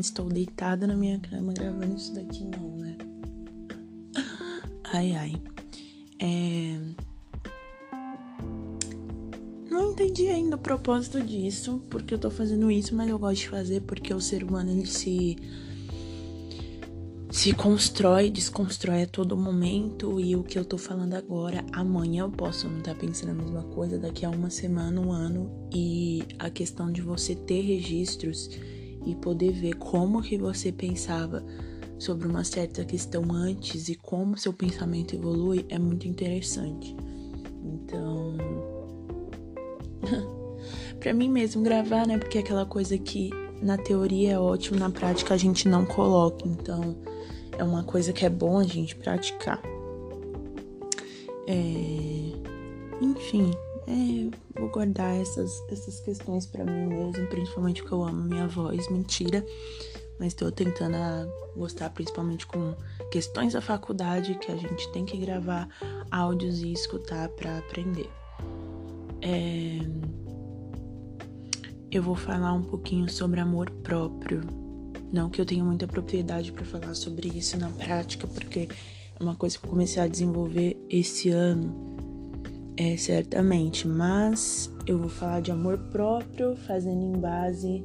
estou deitada na minha cama gravando isso daqui, não, né? Ai, ai. É... Não entendi ainda o propósito disso, porque eu tô fazendo isso, mas eu gosto de fazer porque o ser humano ele se se constrói, desconstrói a todo momento e o que eu tô falando agora, amanhã eu posso não estar tá pensando a mesma coisa, daqui a uma semana, um ano e a questão de você ter registros e poder ver como que você pensava sobre uma certa questão antes e como seu pensamento evolui é muito interessante. Então, para mim mesmo gravar, né? Porque é aquela coisa que na teoria é ótimo, na prática a gente não coloca. Então, é uma coisa que é bom a gente praticar. É... Enfim, é... vou guardar essas, essas questões para mim mesmo, principalmente porque eu amo minha voz, mentira. Mas tô tentando gostar principalmente com questões da faculdade que a gente tem que gravar áudios e escutar para aprender. É... Eu vou falar um pouquinho sobre amor próprio. Não que eu tenha muita propriedade para falar sobre isso na prática, porque é uma coisa que eu comecei a desenvolver esse ano, é certamente. Mas eu vou falar de amor próprio, fazendo em base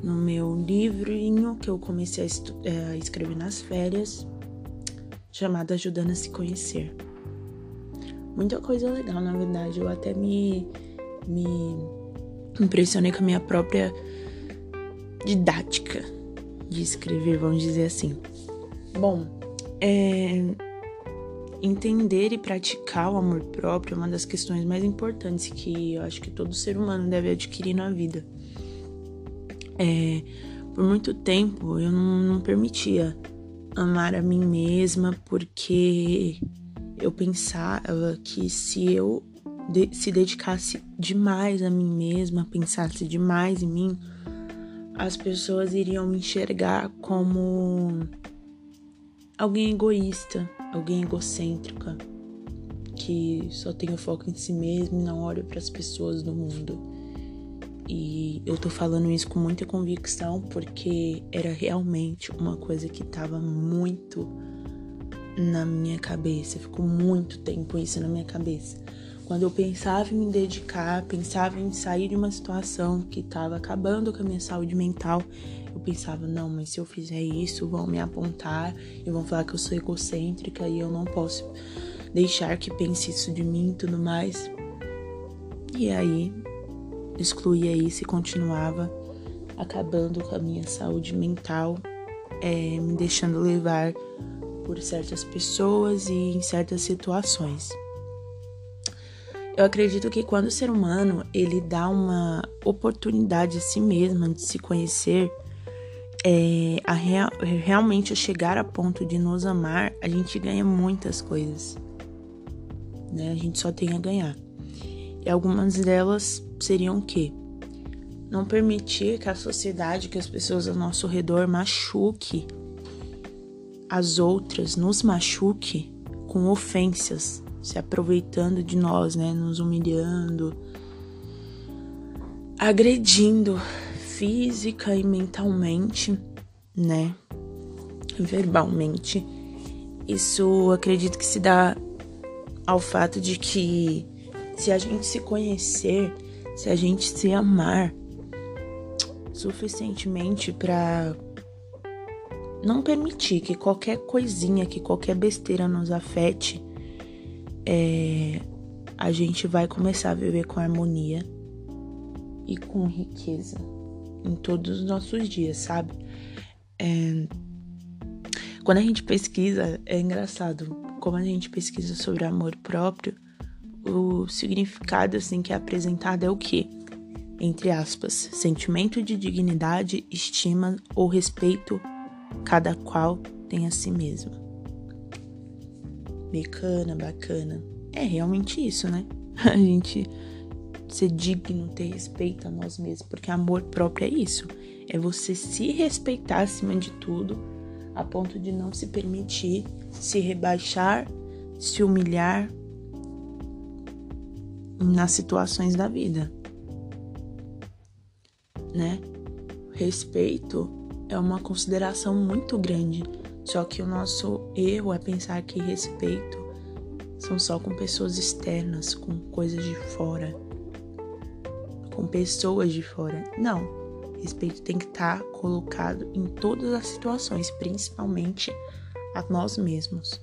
no meu livrinho que eu comecei a, é, a escrever nas férias, chamado Ajudando a Se Conhecer. Muita coisa legal, na verdade. Eu até me, me impressionei com a minha própria didática de escrever, vamos dizer assim. Bom, é, entender e praticar o amor próprio é uma das questões mais importantes que eu acho que todo ser humano deve adquirir na vida. É, por muito tempo eu não, não permitia amar a mim mesma porque eu pensava que se eu de, se dedicasse demais a mim mesma, pensasse demais em mim, as pessoas iriam me enxergar como alguém egoísta, alguém egocêntrica, que só tem o foco em si mesmo e não olha para as pessoas do mundo. E eu tô falando isso com muita convicção porque era realmente uma coisa que tava muito na minha cabeça, ficou muito tempo isso na minha cabeça. Quando eu pensava em me dedicar, pensava em sair de uma situação que estava acabando com a minha saúde mental, eu pensava, não, mas se eu fizer isso, vão me apontar e vão falar que eu sou egocêntrica e eu não posso deixar que pense isso de mim e tudo mais. E aí, excluía isso e continuava acabando com a minha saúde mental, é, me deixando levar por certas pessoas e em certas situações. Eu acredito que quando o ser humano ele dá uma oportunidade a si mesmo de se conhecer, é, a real, realmente chegar a ponto de nos amar, a gente ganha muitas coisas. Né? A gente só tem a ganhar. E algumas delas seriam o quê? Não permitir que a sociedade, que as pessoas ao nosso redor machuque as outras, nos machuque com ofensas, se aproveitando de nós, né? Nos humilhando, agredindo física e mentalmente, né? Verbalmente. Isso acredito que se dá ao fato de que se a gente se conhecer, se a gente se amar suficientemente para não permitir que qualquer coisinha, que qualquer besteira nos afete, é, a gente vai começar a viver com harmonia e com riqueza em todos os nossos dias, sabe? É, quando a gente pesquisa, é engraçado, como a gente pesquisa sobre amor próprio, o significado assim que é apresentado é o que? Entre aspas, sentimento de dignidade, estima ou respeito cada qual tem a si mesma bacana, bacana. É realmente isso, né? A gente ser digno, ter respeito a nós mesmos, porque amor próprio é isso. É você se respeitar acima de tudo, a ponto de não se permitir se rebaixar, se humilhar nas situações da vida. Né? Respeito é uma consideração muito grande. Só que o nosso erro é pensar que respeito são só com pessoas externas, com coisas de fora, com pessoas de fora. Não. Respeito tem que estar tá colocado em todas as situações, principalmente a nós mesmos,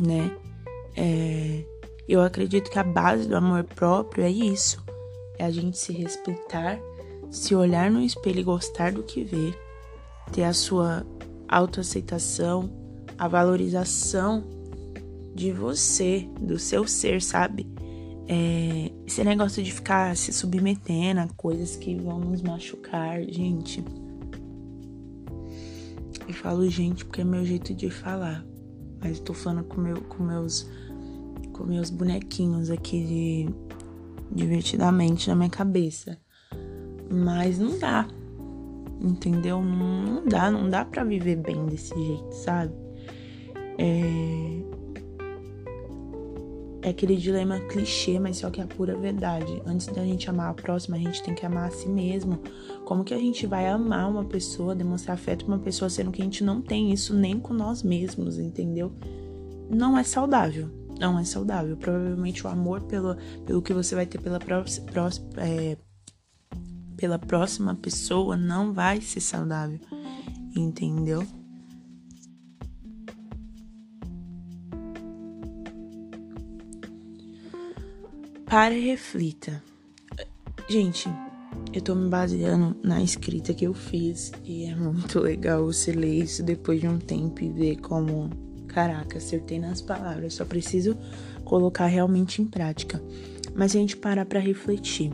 né? É, eu acredito que a base do amor próprio é isso: é a gente se respeitar, se olhar no espelho e gostar do que vê, ter a sua autoaceitação, a valorização de você, do seu ser, sabe? É, esse negócio de ficar se submetendo a coisas que vão nos machucar, gente. Eu falo gente porque é meu jeito de falar. Mas tô falando com, meu, com meus com meus bonequinhos aqui de divertidamente na minha cabeça. Mas não dá. Entendeu? Não, não dá, não dá para viver bem desse jeito, sabe? É, é aquele dilema clichê, mas só que é a pura verdade. Antes da gente amar a próxima, a gente tem que amar a si mesmo. Como que a gente vai amar uma pessoa, demonstrar afeto pra uma pessoa, sendo que a gente não tem isso nem com nós mesmos, entendeu? Não é saudável. Não é saudável. Provavelmente o amor pelo, pelo que você vai ter pela, pró pró é, pela próxima pessoa não vai ser saudável. Entendeu? Pare e reflita. Gente, eu tô me baseando na escrita que eu fiz e é muito legal você ler isso depois de um tempo e ver como, caraca, acertei nas palavras, só preciso colocar realmente em prática. Mas a gente parar para refletir.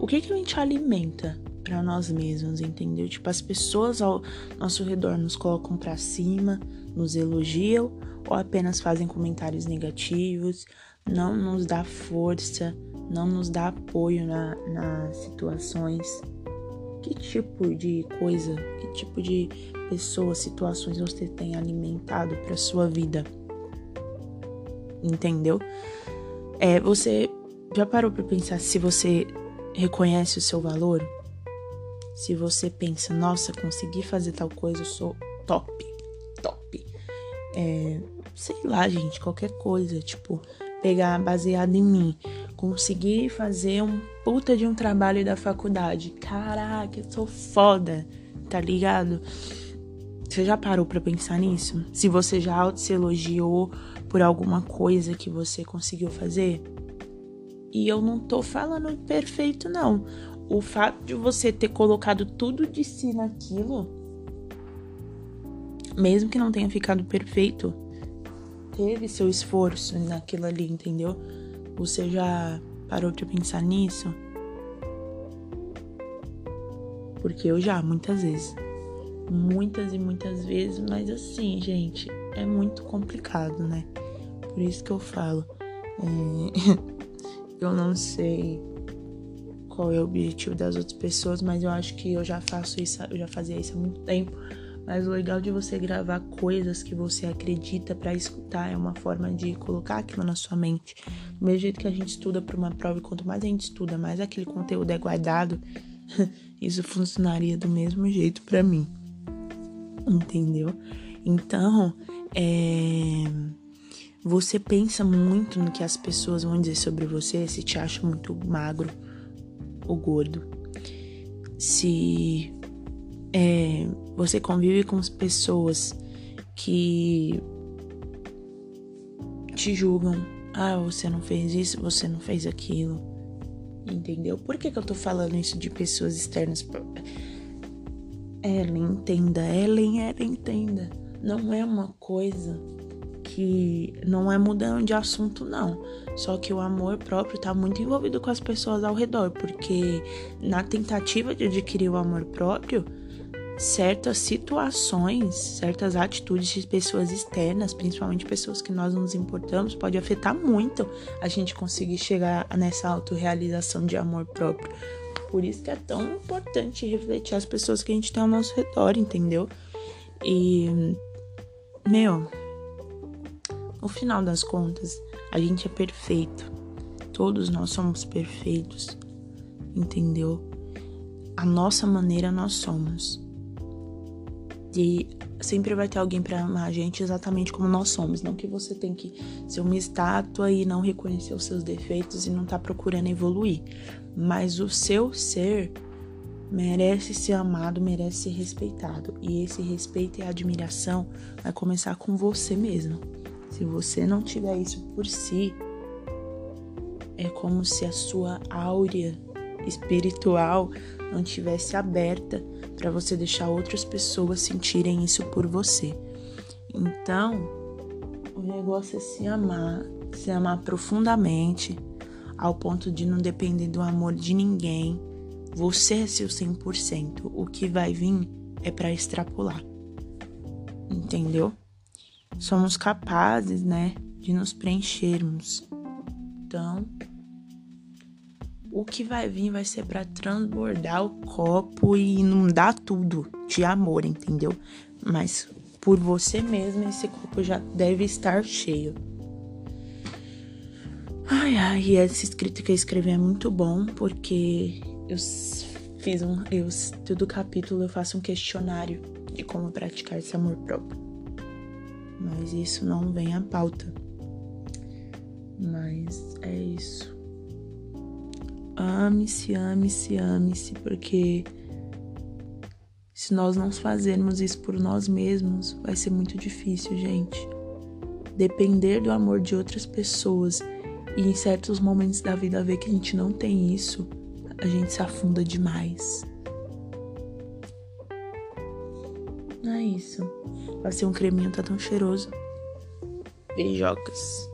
O que que a gente alimenta para nós mesmos, entendeu? Tipo, as pessoas ao nosso redor nos colocam para cima, nos elogiam ou apenas fazem comentários negativos, não nos dá força, não nos dá apoio na, nas situações. Que tipo de coisa, que tipo de pessoas, situações você tem alimentado para sua vida? Entendeu? É, você já parou para pensar se você reconhece o seu valor? Se você pensa, nossa, consegui fazer tal coisa, eu sou top, top. É, sei lá, gente, qualquer coisa, tipo, pegar baseado em mim. Conseguir fazer um puta de um trabalho da faculdade. Caraca, eu sou foda, tá ligado? Você já parou para pensar nisso? Se você já auto se elogiou por alguma coisa que você conseguiu fazer? E eu não tô falando perfeito, não. O fato de você ter colocado tudo de si naquilo, mesmo que não tenha ficado perfeito, teve seu esforço naquilo ali, entendeu? Você já parou de pensar nisso? Porque eu já, muitas vezes. Muitas e muitas vezes, mas assim, gente, é muito complicado, né? Por isso que eu falo. É... eu não sei qual é o objetivo das outras pessoas, mas eu acho que eu já faço isso, eu já fazia isso há muito tempo. Mas o legal de você gravar coisas que você acredita para escutar é uma forma de colocar aquilo na sua mente. Do mesmo jeito que a gente estuda para uma prova, e quanto mais a gente estuda, mais aquele conteúdo é guardado, isso funcionaria do mesmo jeito para mim. Entendeu? Então, é você pensa muito no que as pessoas vão dizer sobre você se te acha muito magro ou gordo. Se é, você convive com pessoas que te julgam. Ah, você não fez isso, você não fez aquilo. Entendeu? Por que, que eu tô falando isso de pessoas externas? Ellen, entenda. Ellen, Ellen, entenda. Não é uma coisa que não é mudando de assunto, não. Só que o amor próprio tá muito envolvido com as pessoas ao redor, porque na tentativa de adquirir o amor próprio, certas situações, certas atitudes de pessoas externas, principalmente pessoas que nós nos importamos, pode afetar muito a gente conseguir chegar nessa autorrealização de amor próprio. Por isso que é tão importante refletir as pessoas que a gente tem ao nosso redor, entendeu? E, meu, no final das contas, a gente é perfeito. Todos nós somos perfeitos, entendeu? a nossa maneira nós somos. E sempre vai ter alguém para amar a gente exatamente como nós somos. Não que você tem que ser uma estátua e não reconhecer os seus defeitos e não tá procurando evoluir. Mas o seu ser merece ser amado, merece ser respeitado. E esse respeito e admiração vai começar com você mesmo. Se você não tiver isso por si, é como se a sua áurea espiritual não tivesse aberta para você deixar outras pessoas sentirem isso por você. Então, o negócio é se amar, se amar profundamente, ao ponto de não depender do amor de ninguém. Você é seu 100%. O que vai vir é para extrapolar. Entendeu? Somos capazes, né, de nos preenchermos. Então, o que vai vir vai ser para transbordar o copo e inundar tudo de amor, entendeu? Mas por você mesmo esse copo já deve estar cheio. Ai, ai, essa escrita que eu escrevi é muito bom porque eu fiz um, eu todo capítulo eu faço um questionário de como praticar esse amor próprio. Mas isso não vem à pauta. Mas é isso. Ame-se, ame-se, ame-se, porque se nós não fazermos isso por nós mesmos, vai ser muito difícil, gente. Depender do amor de outras pessoas e em certos momentos da vida ver que a gente não tem isso, a gente se afunda demais. Não é isso. Vai ser um creminho tá tão cheiroso. Beijocas.